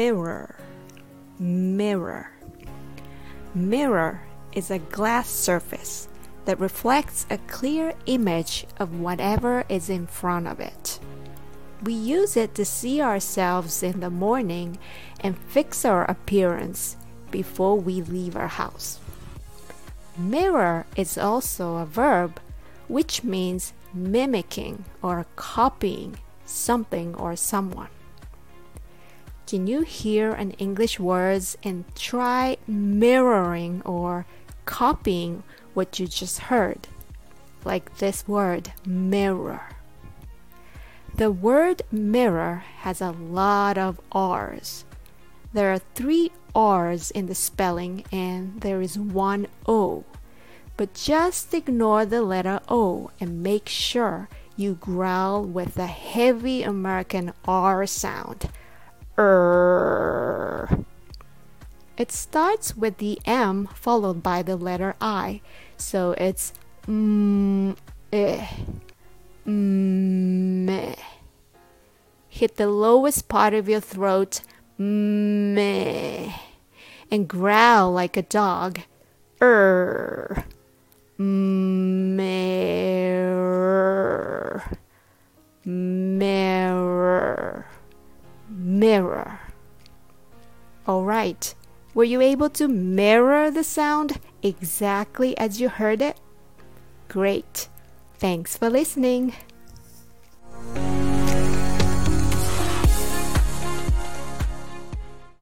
mirror, mirror. Mirror is a glass surface that reflects a clear image of whatever is in front of it. We use it to see ourselves in the morning and fix our appearance before we leave our house. Mirror is also a verb which means mimicking or copying something or someone. Can you hear an English words and try mirroring or copying what you just heard? Like this word, mirror. The word mirror has a lot of R's. There are three R's in the spelling and there is one O. But just ignore the letter O and make sure you growl with the heavy American R sound. Er. It starts with the M followed by the letter I, so it's mm, eh, mm, Hit the lowest part of your throat, meh, and growl like a dog. Er. Mirror. Mirror. Mirror. All right. Were you able to mirror the sound exactly as you heard it? Great. Thanks for listening.